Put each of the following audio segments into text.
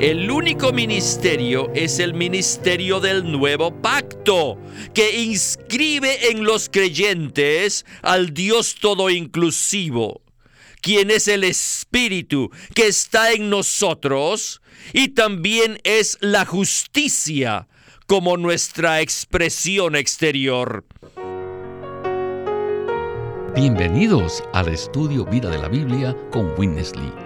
El único ministerio es el ministerio del nuevo pacto, que inscribe en los creyentes al Dios todo inclusivo, quien es el Espíritu que está en nosotros y también es la justicia como nuestra expresión exterior. Bienvenidos al estudio Vida de la Biblia con Winnesley.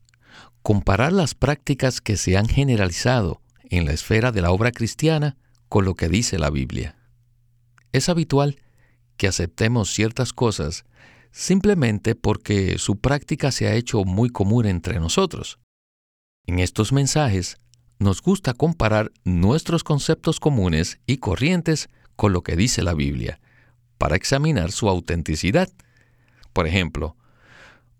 comparar las prácticas que se han generalizado en la esfera de la obra cristiana con lo que dice la Biblia. Es habitual que aceptemos ciertas cosas simplemente porque su práctica se ha hecho muy común entre nosotros. En estos mensajes nos gusta comparar nuestros conceptos comunes y corrientes con lo que dice la Biblia, para examinar su autenticidad. Por ejemplo,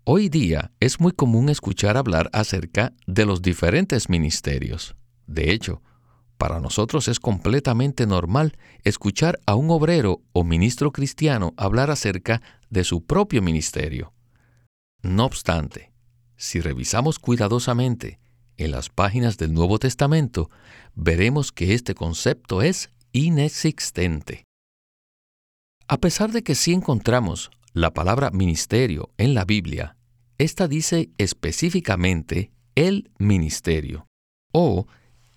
Hoy día es muy común escuchar hablar acerca de los diferentes ministerios. De hecho, para nosotros es completamente normal escuchar a un obrero o ministro cristiano hablar acerca de su propio ministerio. No obstante, si revisamos cuidadosamente en las páginas del Nuevo Testamento, veremos que este concepto es inexistente. A pesar de que sí encontramos la palabra ministerio en la Biblia, esta dice específicamente el ministerio o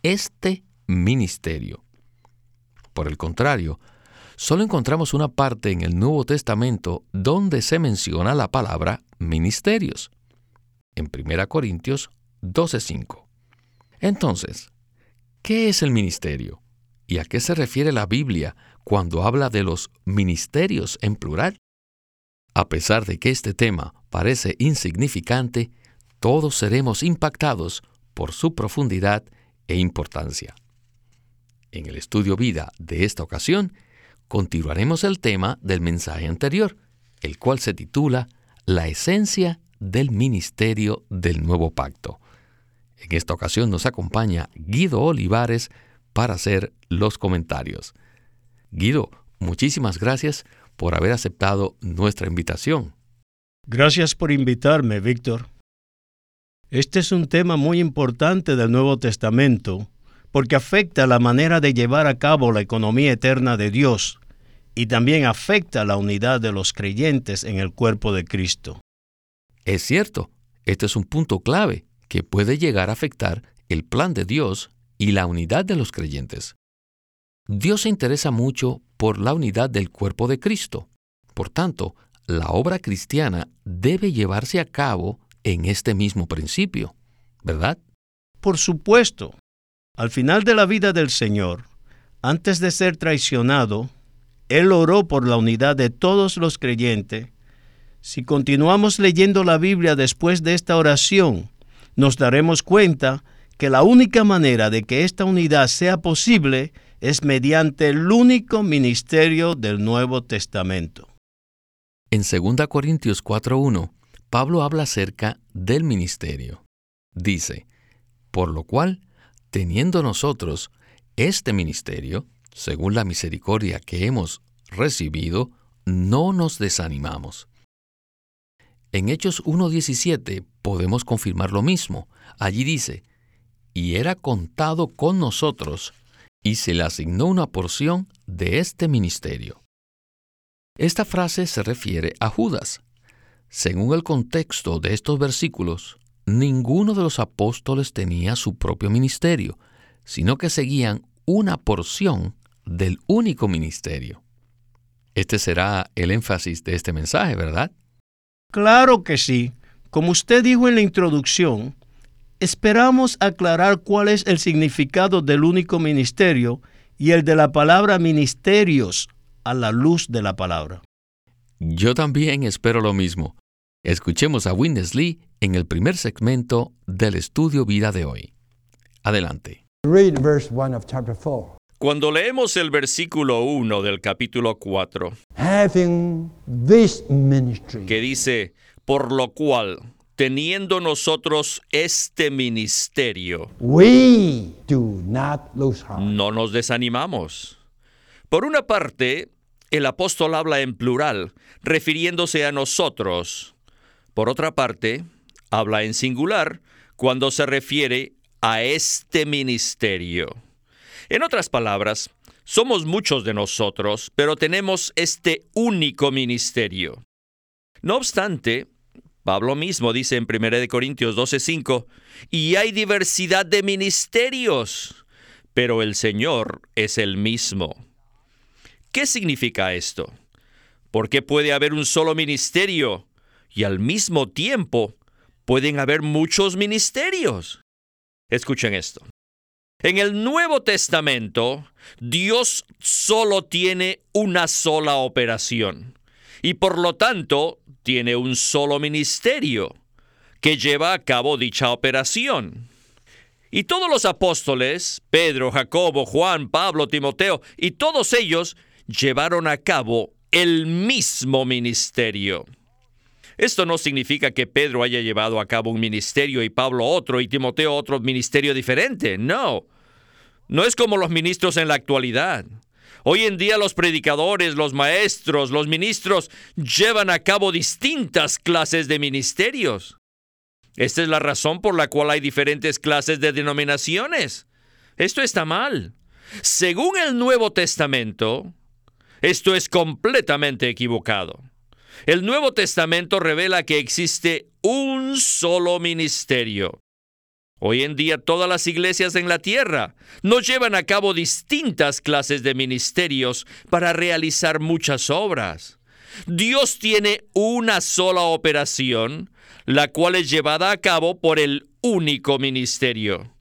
este ministerio. Por el contrario, solo encontramos una parte en el Nuevo Testamento donde se menciona la palabra ministerios, en 1 Corintios 12:5. Entonces, ¿qué es el ministerio? ¿Y a qué se refiere la Biblia cuando habla de los ministerios en plural? A pesar de que este tema parece insignificante, todos seremos impactados por su profundidad e importancia. En el estudio vida de esta ocasión, continuaremos el tema del mensaje anterior, el cual se titula La esencia del ministerio del nuevo pacto. En esta ocasión nos acompaña Guido Olivares para hacer los comentarios. Guido, muchísimas gracias por haber aceptado nuestra invitación. Gracias por invitarme, Víctor. Este es un tema muy importante del Nuevo Testamento porque afecta la manera de llevar a cabo la economía eterna de Dios y también afecta la unidad de los creyentes en el cuerpo de Cristo. Es cierto, este es un punto clave que puede llegar a afectar el plan de Dios y la unidad de los creyentes. Dios se interesa mucho por la unidad del cuerpo de Cristo. Por tanto, la obra cristiana debe llevarse a cabo en este mismo principio, ¿verdad? Por supuesto. Al final de la vida del Señor, antes de ser traicionado, Él oró por la unidad de todos los creyentes. Si continuamos leyendo la Biblia después de esta oración, nos daremos cuenta que la única manera de que esta unidad sea posible es mediante el único ministerio del Nuevo Testamento. En 2 Corintios 4.1, Pablo habla acerca del ministerio. Dice, por lo cual, teniendo nosotros este ministerio, según la misericordia que hemos recibido, no nos desanimamos. En Hechos 1.17 podemos confirmar lo mismo. Allí dice, y era contado con nosotros y se le asignó una porción de este ministerio. Esta frase se refiere a Judas. Según el contexto de estos versículos, ninguno de los apóstoles tenía su propio ministerio, sino que seguían una porción del único ministerio. Este será el énfasis de este mensaje, ¿verdad? Claro que sí. Como usted dijo en la introducción, Esperamos aclarar cuál es el significado del único ministerio y el de la palabra ministerios a la luz de la palabra. Yo también espero lo mismo. Escuchemos a Winnesley en el primer segmento del estudio vida de hoy. Adelante. Read verse 1 of chapter 4. Cuando leemos el versículo 1 del capítulo 4, Having this ministry, que dice, por lo cual, teniendo nosotros este ministerio, we do not lose heart. no nos desanimamos. Por una parte, el apóstol habla en plural, refiriéndose a nosotros. Por otra parte, habla en singular cuando se refiere a este ministerio. En otras palabras, somos muchos de nosotros, pero tenemos este único ministerio. No obstante, Pablo mismo dice en 1 Corintios 12:5, y hay diversidad de ministerios, pero el Señor es el mismo. ¿Qué significa esto? ¿Por qué puede haber un solo ministerio y al mismo tiempo pueden haber muchos ministerios? Escuchen esto. En el Nuevo Testamento, Dios solo tiene una sola operación y por lo tanto tiene un solo ministerio que lleva a cabo dicha operación. Y todos los apóstoles, Pedro, Jacobo, Juan, Pablo, Timoteo, y todos ellos llevaron a cabo el mismo ministerio. Esto no significa que Pedro haya llevado a cabo un ministerio y Pablo otro y Timoteo otro ministerio diferente. No. No es como los ministros en la actualidad. Hoy en día los predicadores, los maestros, los ministros llevan a cabo distintas clases de ministerios. Esta es la razón por la cual hay diferentes clases de denominaciones. Esto está mal. Según el Nuevo Testamento, esto es completamente equivocado. El Nuevo Testamento revela que existe un solo ministerio. Hoy en día todas las iglesias en la tierra no llevan a cabo distintas clases de ministerios para realizar muchas obras. Dios tiene una sola operación, la cual es llevada a cabo por el único ministerio.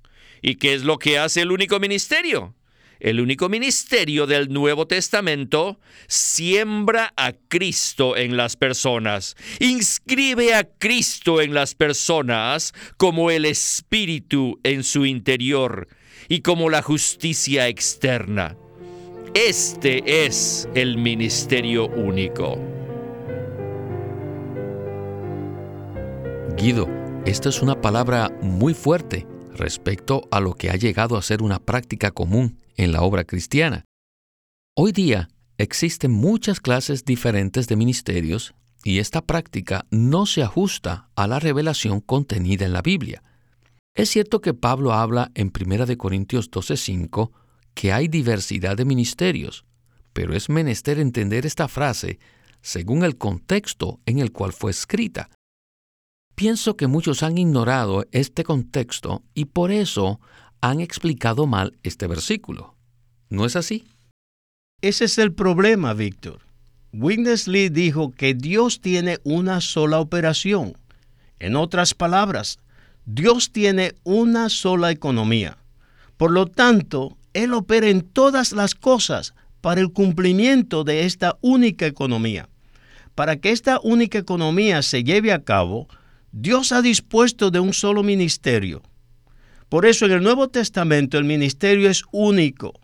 ¿Y qué es lo que hace el único ministerio? El único ministerio del Nuevo Testamento, siembra a Cristo en las personas, inscribe a Cristo en las personas como el Espíritu en su interior y como la justicia externa. Este es el ministerio único. Guido, esta es una palabra muy fuerte respecto a lo que ha llegado a ser una práctica común en la obra cristiana. Hoy día existen muchas clases diferentes de ministerios y esta práctica no se ajusta a la revelación contenida en la Biblia. Es cierto que Pablo habla en 1 Corintios 12:5 que hay diversidad de ministerios, pero es menester entender esta frase según el contexto en el cual fue escrita. Pienso que muchos han ignorado este contexto y por eso han explicado mal este versículo. ¿No es así? Ese es el problema, Víctor. Witness Lee dijo que Dios tiene una sola operación. En otras palabras, Dios tiene una sola economía. Por lo tanto, Él opera en todas las cosas para el cumplimiento de esta única economía. Para que esta única economía se lleve a cabo, Dios ha dispuesto de un solo ministerio, por eso en el Nuevo Testamento el ministerio es único.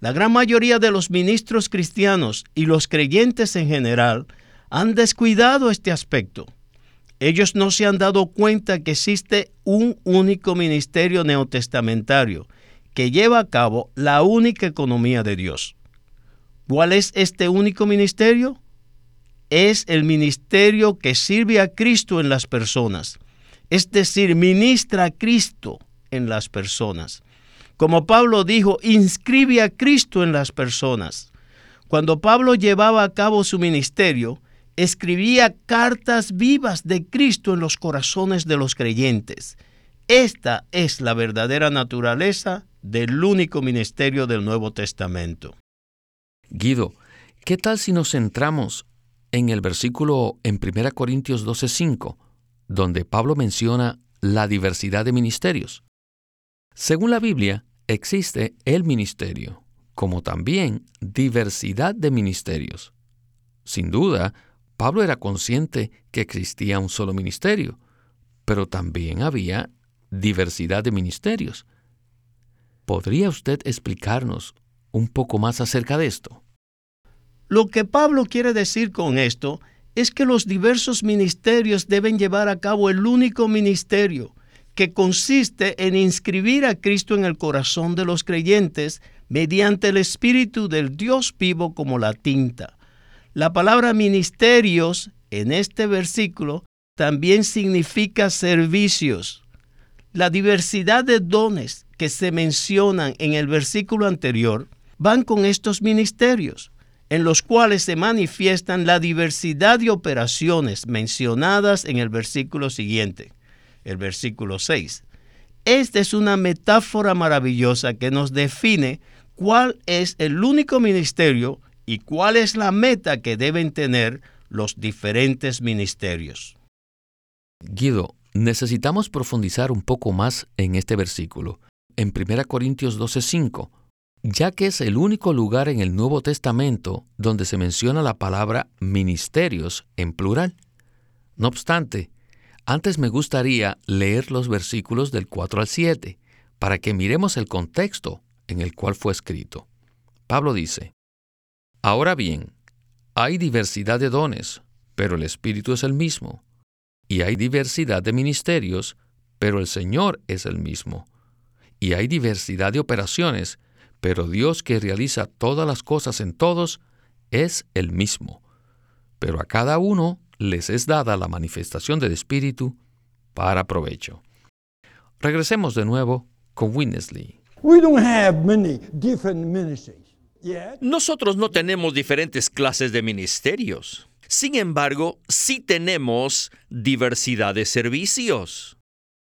La gran mayoría de los ministros cristianos y los creyentes en general han descuidado este aspecto. Ellos no se han dado cuenta que existe un único ministerio neotestamentario que lleva a cabo la única economía de Dios. ¿Cuál es este único ministerio? Es el ministerio que sirve a Cristo en las personas, es decir, ministra a Cristo en las personas. Como Pablo dijo, inscribe a Cristo en las personas. Cuando Pablo llevaba a cabo su ministerio, escribía cartas vivas de Cristo en los corazones de los creyentes. Esta es la verdadera naturaleza del único ministerio del Nuevo Testamento. Guido, ¿qué tal si nos centramos en el versículo en 1 Corintios 12:5, donde Pablo menciona la diversidad de ministerios? Según la Biblia, existe el ministerio, como también diversidad de ministerios. Sin duda, Pablo era consciente que existía un solo ministerio, pero también había diversidad de ministerios. ¿Podría usted explicarnos un poco más acerca de esto? Lo que Pablo quiere decir con esto es que los diversos ministerios deben llevar a cabo el único ministerio, que consiste en inscribir a Cristo en el corazón de los creyentes mediante el Espíritu del Dios vivo como la tinta. La palabra ministerios en este versículo también significa servicios. La diversidad de dones que se mencionan en el versículo anterior van con estos ministerios en los cuales se manifiestan la diversidad de operaciones mencionadas en el versículo siguiente, el versículo 6. Esta es una metáfora maravillosa que nos define cuál es el único ministerio y cuál es la meta que deben tener los diferentes ministerios. Guido, necesitamos profundizar un poco más en este versículo. En 1 Corintios 12:5 ya que es el único lugar en el Nuevo Testamento donde se menciona la palabra ministerios en plural. No obstante, antes me gustaría leer los versículos del 4 al 7 para que miremos el contexto en el cual fue escrito. Pablo dice, Ahora bien, hay diversidad de dones, pero el Espíritu es el mismo. Y hay diversidad de ministerios, pero el Señor es el mismo. Y hay diversidad de operaciones, pero Dios que realiza todas las cosas en todos es el mismo. Pero a cada uno les es dada la manifestación del Espíritu para provecho. Regresemos de nuevo con Winnesley. Nosotros no tenemos diferentes clases de ministerios. Sin embargo, sí tenemos diversidad de servicios.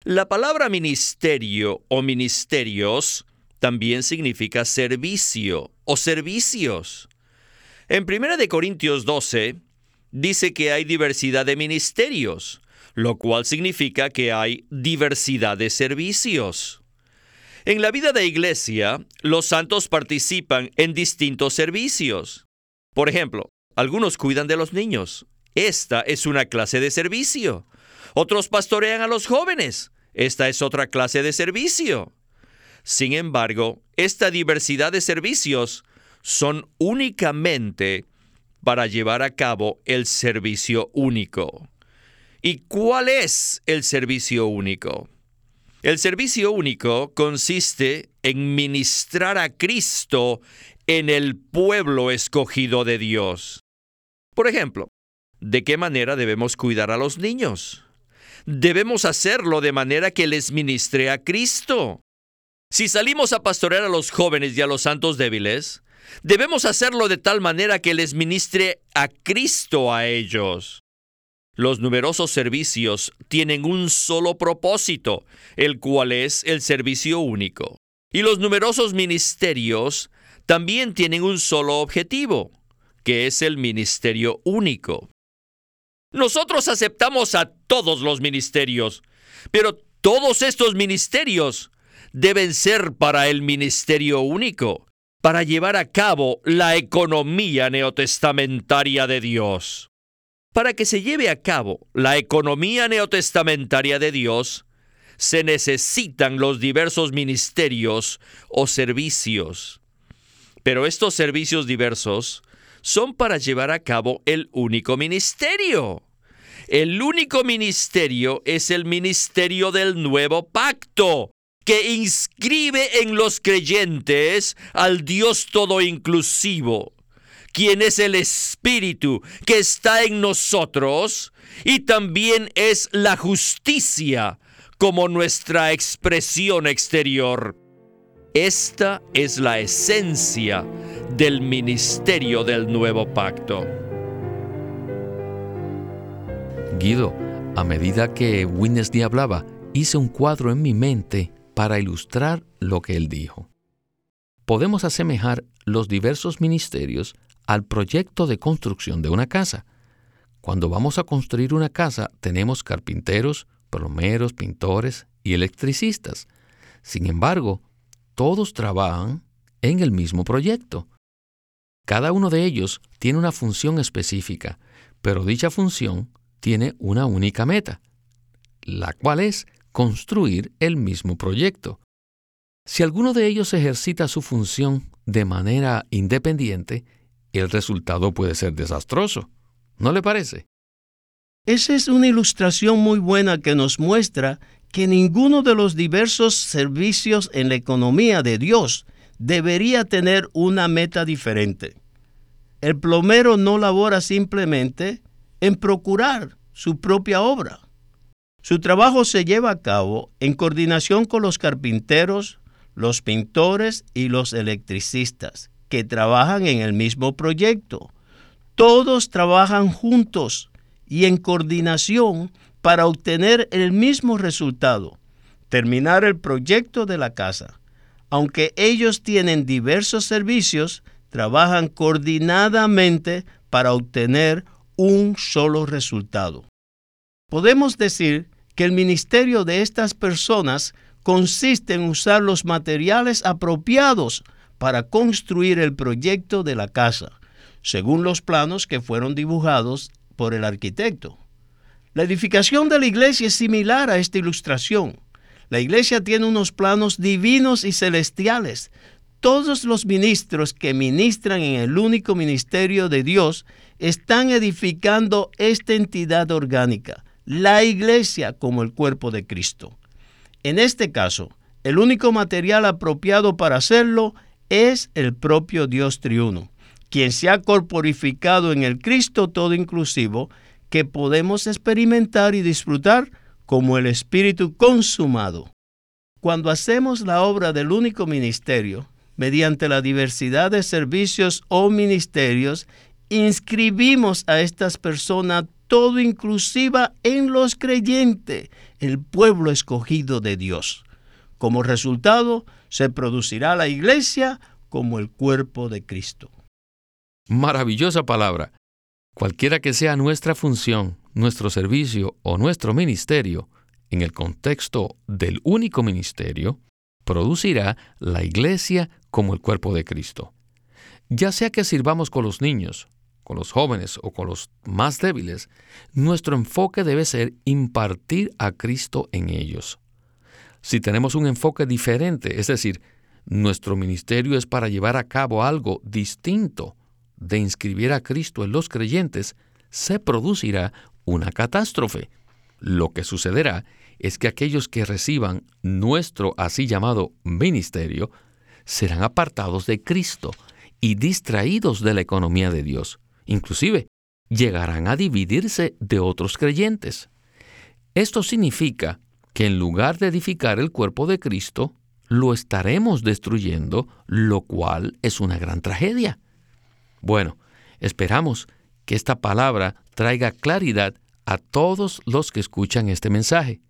La palabra ministerio o ministerios también significa servicio o servicios. En 1 Corintios 12 dice que hay diversidad de ministerios, lo cual significa que hay diversidad de servicios. En la vida de iglesia, los santos participan en distintos servicios. Por ejemplo, algunos cuidan de los niños. Esta es una clase de servicio. Otros pastorean a los jóvenes. Esta es otra clase de servicio. Sin embargo, esta diversidad de servicios son únicamente para llevar a cabo el servicio único. ¿Y cuál es el servicio único? El servicio único consiste en ministrar a Cristo en el pueblo escogido de Dios. Por ejemplo, ¿de qué manera debemos cuidar a los niños? Debemos hacerlo de manera que les ministre a Cristo. Si salimos a pastorear a los jóvenes y a los santos débiles, debemos hacerlo de tal manera que les ministre a Cristo a ellos. Los numerosos servicios tienen un solo propósito, el cual es el servicio único. Y los numerosos ministerios también tienen un solo objetivo, que es el ministerio único. Nosotros aceptamos a todos los ministerios, pero todos estos ministerios deben ser para el ministerio único, para llevar a cabo la economía neotestamentaria de Dios. Para que se lleve a cabo la economía neotestamentaria de Dios, se necesitan los diversos ministerios o servicios. Pero estos servicios diversos son para llevar a cabo el único ministerio. El único ministerio es el ministerio del nuevo pacto, que inscribe en los creyentes al Dios todo inclusivo, quien es el Espíritu que está en nosotros y también es la justicia como nuestra expresión exterior. Esta es la esencia del ministerio del nuevo pacto. Guido, a medida que Winnesdy hablaba, hice un cuadro en mi mente para ilustrar lo que él dijo. Podemos asemejar los diversos ministerios al proyecto de construcción de una casa. Cuando vamos a construir una casa tenemos carpinteros, plomeros, pintores y electricistas. Sin embargo, todos trabajan en el mismo proyecto. Cada uno de ellos tiene una función específica, pero dicha función tiene una única meta, la cual es construir el mismo proyecto. Si alguno de ellos ejercita su función de manera independiente, el resultado puede ser desastroso. ¿No le parece? Esa es una ilustración muy buena que nos muestra que ninguno de los diversos servicios en la economía de Dios debería tener una meta diferente. El plomero no labora simplemente en procurar su propia obra. Su trabajo se lleva a cabo en coordinación con los carpinteros, los pintores y los electricistas, que trabajan en el mismo proyecto. Todos trabajan juntos y en coordinación para obtener el mismo resultado, terminar el proyecto de la casa. Aunque ellos tienen diversos servicios, trabajan coordinadamente para obtener un solo resultado. Podemos decir que el ministerio de estas personas consiste en usar los materiales apropiados para construir el proyecto de la casa, según los planos que fueron dibujados por el arquitecto. La edificación de la iglesia es similar a esta ilustración. La iglesia tiene unos planos divinos y celestiales. Todos los ministros que ministran en el único ministerio de Dios están edificando esta entidad orgánica, la iglesia como el cuerpo de Cristo. En este caso, el único material apropiado para hacerlo es el propio Dios triuno, quien se ha corporificado en el Cristo todo inclusivo que podemos experimentar y disfrutar como el Espíritu consumado. Cuando hacemos la obra del único ministerio, mediante la diversidad de servicios o ministerios, inscribimos a estas personas todo inclusiva en los creyentes, el pueblo escogido de Dios. Como resultado, se producirá la iglesia como el cuerpo de Cristo. Maravillosa palabra. Cualquiera que sea nuestra función, nuestro servicio o nuestro ministerio, en el contexto del único ministerio, producirá la iglesia como el cuerpo de Cristo. Ya sea que sirvamos con los niños, con los jóvenes o con los más débiles, nuestro enfoque debe ser impartir a Cristo en ellos. Si tenemos un enfoque diferente, es decir, nuestro ministerio es para llevar a cabo algo distinto de inscribir a Cristo en los creyentes, se producirá una catástrofe. Lo que sucederá es que aquellos que reciban nuestro así llamado ministerio serán apartados de Cristo y distraídos de la economía de Dios. Inclusive, llegarán a dividirse de otros creyentes. Esto significa que en lugar de edificar el cuerpo de Cristo, lo estaremos destruyendo, lo cual es una gran tragedia. Bueno, esperamos que esta palabra traiga claridad a todos los que escuchan este mensaje.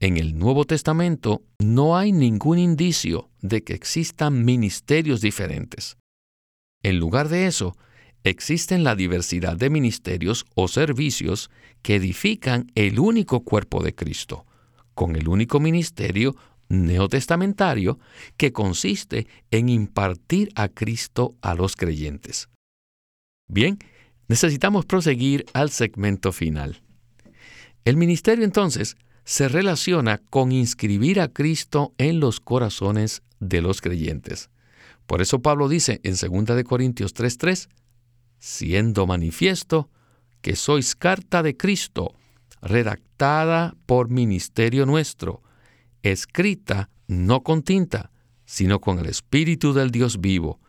En el Nuevo Testamento no hay ningún indicio de que existan ministerios diferentes. En lugar de eso, existen la diversidad de ministerios o servicios que edifican el único cuerpo de Cristo, con el único ministerio neotestamentario que consiste en impartir a Cristo a los creyentes. Bien, necesitamos proseguir al segmento final. El ministerio entonces se relaciona con inscribir a Cristo en los corazones de los creyentes. Por eso Pablo dice en 2 Corintios 3:3, siendo manifiesto que sois carta de Cristo, redactada por ministerio nuestro, escrita no con tinta, sino con el Espíritu del Dios vivo,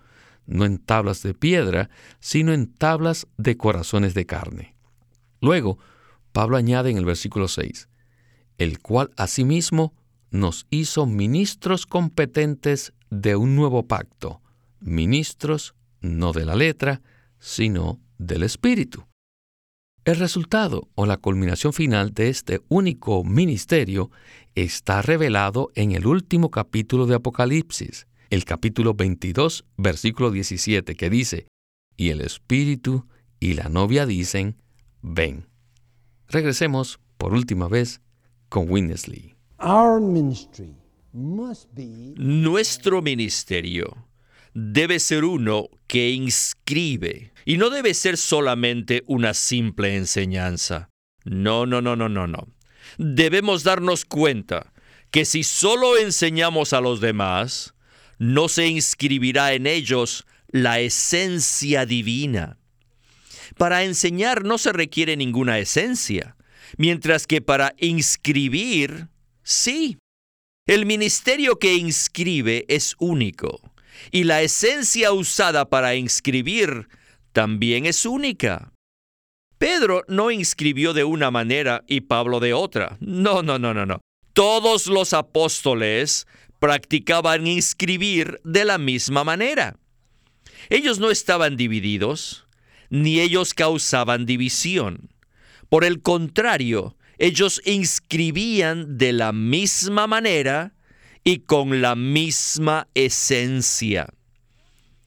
no en tablas de piedra, sino en tablas de corazones de carne. Luego, Pablo añade en el versículo 6, el cual asimismo nos hizo ministros competentes de un nuevo pacto, ministros no de la letra, sino del Espíritu. El resultado o la culminación final de este único ministerio está revelado en el último capítulo de Apocalipsis, el capítulo 22, versículo 17, que dice, y el Espíritu y la novia dicen, ven. Regresemos por última vez con Winnesley. Nuestro ministerio debe ser uno que inscribe y no debe ser solamente una simple enseñanza. No, no, no, no, no, no. Debemos darnos cuenta que si solo enseñamos a los demás, no se inscribirá en ellos la esencia divina. Para enseñar no se requiere ninguna esencia, mientras que para inscribir, sí. El ministerio que inscribe es único, y la esencia usada para inscribir también es única. Pedro no inscribió de una manera y Pablo de otra. No, no, no, no, no. Todos los apóstoles practicaban inscribir de la misma manera. Ellos no estaban divididos, ni ellos causaban división. Por el contrario, ellos inscribían de la misma manera y con la misma esencia.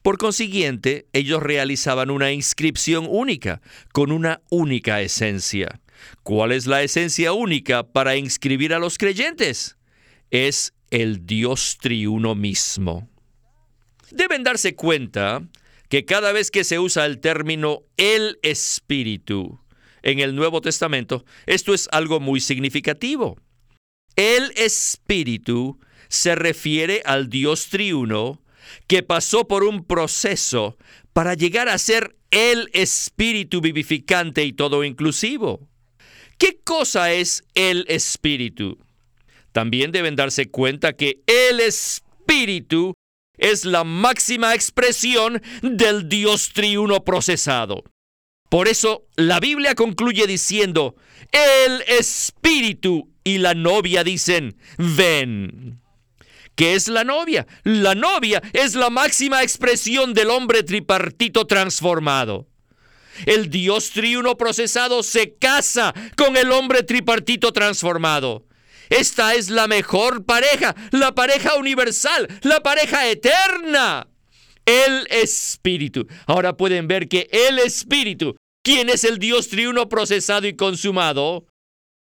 Por consiguiente, ellos realizaban una inscripción única, con una única esencia. ¿Cuál es la esencia única para inscribir a los creyentes? Es el Dios triuno mismo. Deben darse cuenta que cada vez que se usa el término el Espíritu en el Nuevo Testamento, esto es algo muy significativo. El Espíritu se refiere al Dios triuno que pasó por un proceso para llegar a ser el Espíritu vivificante y todo inclusivo. ¿Qué cosa es el Espíritu? También deben darse cuenta que el Espíritu es la máxima expresión del Dios triuno procesado. Por eso la Biblia concluye diciendo, el Espíritu y la novia dicen, ven. ¿Qué es la novia? La novia es la máxima expresión del hombre tripartito transformado. El Dios triuno procesado se casa con el hombre tripartito transformado. Esta es la mejor pareja, la pareja universal, la pareja eterna. El Espíritu. Ahora pueden ver que el Espíritu, quien es el Dios triuno procesado y consumado,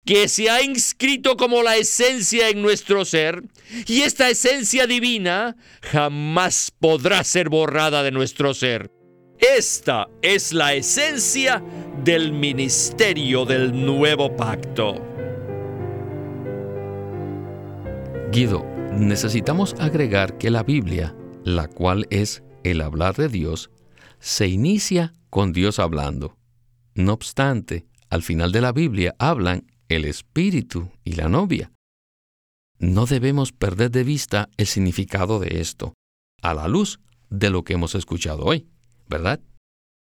que se ha inscrito como la esencia en nuestro ser, y esta esencia divina jamás podrá ser borrada de nuestro ser. Esta es la esencia del ministerio del nuevo pacto. Guido, necesitamos agregar que la Biblia, la cual es el hablar de Dios, se inicia con Dios hablando. No obstante, al final de la Biblia hablan el Espíritu y la novia. No debemos perder de vista el significado de esto, a la luz de lo que hemos escuchado hoy, ¿verdad?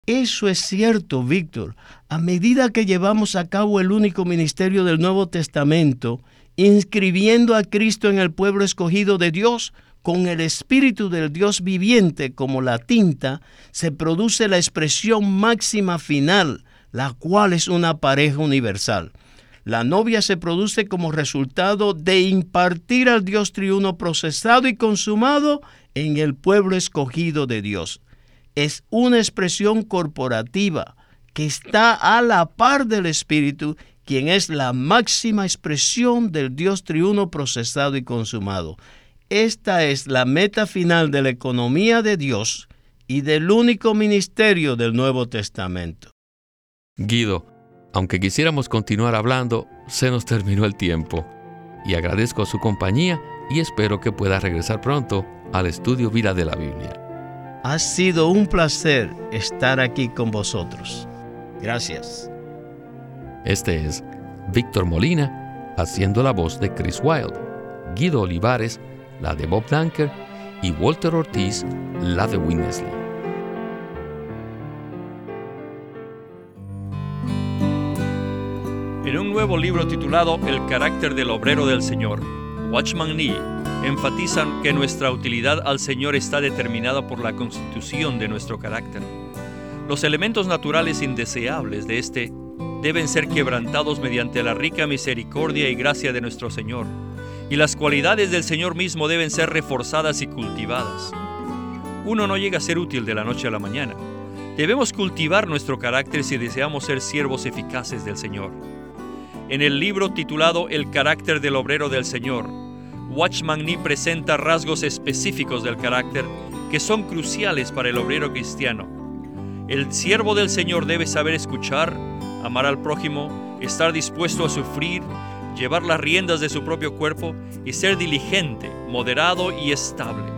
Eso es cierto, Víctor. A medida que llevamos a cabo el único ministerio del Nuevo Testamento, inscribiendo a Cristo en el pueblo escogido de Dios, con el Espíritu del Dios viviente como la tinta, se produce la expresión máxima final, la cual es una pareja universal. La novia se produce como resultado de impartir al Dios triuno procesado y consumado en el pueblo escogido de Dios. Es una expresión corporativa que está a la par del Espíritu quien es la máxima expresión del Dios triuno procesado y consumado. Esta es la meta final de la economía de Dios y del único ministerio del Nuevo Testamento. Guido, aunque quisiéramos continuar hablando, se nos terminó el tiempo. Y agradezco su compañía y espero que pueda regresar pronto al estudio Vida de la Biblia. Ha sido un placer estar aquí con vosotros. Gracias. Este es Víctor Molina haciendo la voz de Chris Wilde, Guido Olivares, la de Bob Dunker y Walter Ortiz, la de Winnesley. En un nuevo libro titulado El carácter del obrero del Señor, Watchman Nee enfatizan que nuestra utilidad al Señor está determinada por la constitución de nuestro carácter. Los elementos naturales indeseables de este deben ser quebrantados mediante la rica misericordia y gracia de nuestro Señor, y las cualidades del Señor mismo deben ser reforzadas y cultivadas. Uno no llega a ser útil de la noche a la mañana. Debemos cultivar nuestro carácter si deseamos ser siervos eficaces del Señor. En el libro titulado El carácter del obrero del Señor, Watchman Nee presenta rasgos específicos del carácter que son cruciales para el obrero cristiano. El siervo del Señor debe saber escuchar, amar al prójimo, estar dispuesto a sufrir, llevar las riendas de su propio cuerpo y ser diligente, moderado y estable.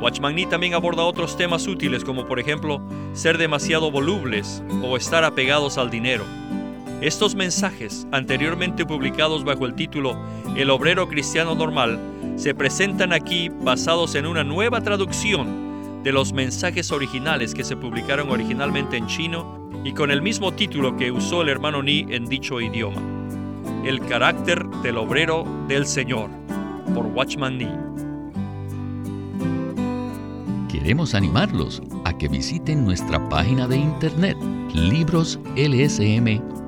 Watchman Nee también aborda otros temas útiles como por ejemplo ser demasiado volubles o estar apegados al dinero. Estos mensajes, anteriormente publicados bajo el título El obrero cristiano normal, se presentan aquí basados en una nueva traducción de los mensajes originales que se publicaron originalmente en chino y con el mismo título que usó el hermano Ni en dicho idioma. El carácter del obrero del Señor, por Watchman Nee. Queremos animarlos a que visiten nuestra página de internet libroslsm.com.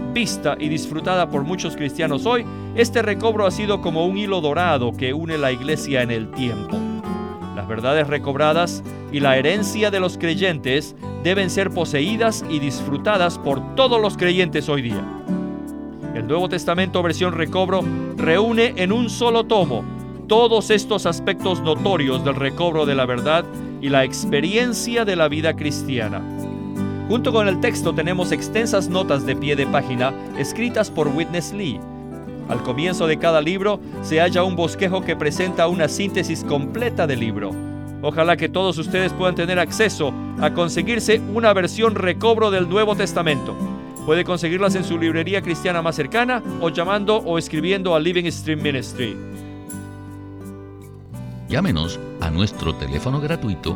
vista y disfrutada por muchos cristianos hoy, este recobro ha sido como un hilo dorado que une la iglesia en el tiempo. Las verdades recobradas y la herencia de los creyentes deben ser poseídas y disfrutadas por todos los creyentes hoy día. El Nuevo Testamento versión recobro reúne en un solo tomo todos estos aspectos notorios del recobro de la verdad y la experiencia de la vida cristiana. Junto con el texto tenemos extensas notas de pie de página escritas por Witness Lee. Al comienzo de cada libro se halla un bosquejo que presenta una síntesis completa del libro. Ojalá que todos ustedes puedan tener acceso a conseguirse una versión recobro del Nuevo Testamento. Puede conseguirlas en su librería cristiana más cercana o llamando o escribiendo a Living Stream Ministry. Llámenos a nuestro teléfono gratuito